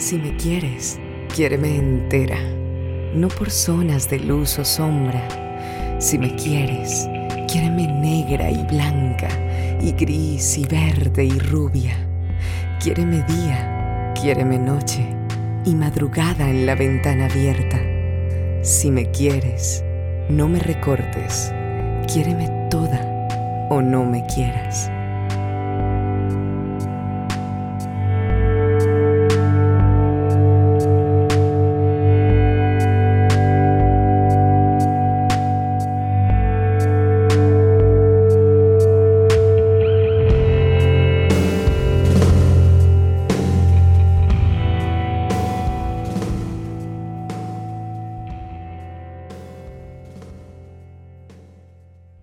Si me quieres, quiéreme entera, no por zonas de luz o sombra. Si me quieres, quiéreme negra y blanca, y gris y verde y rubia. Quiéreme día, quiéreme noche, y madrugada en la ventana abierta. Si me quieres, no me recortes, quiéreme toda o no me quieras.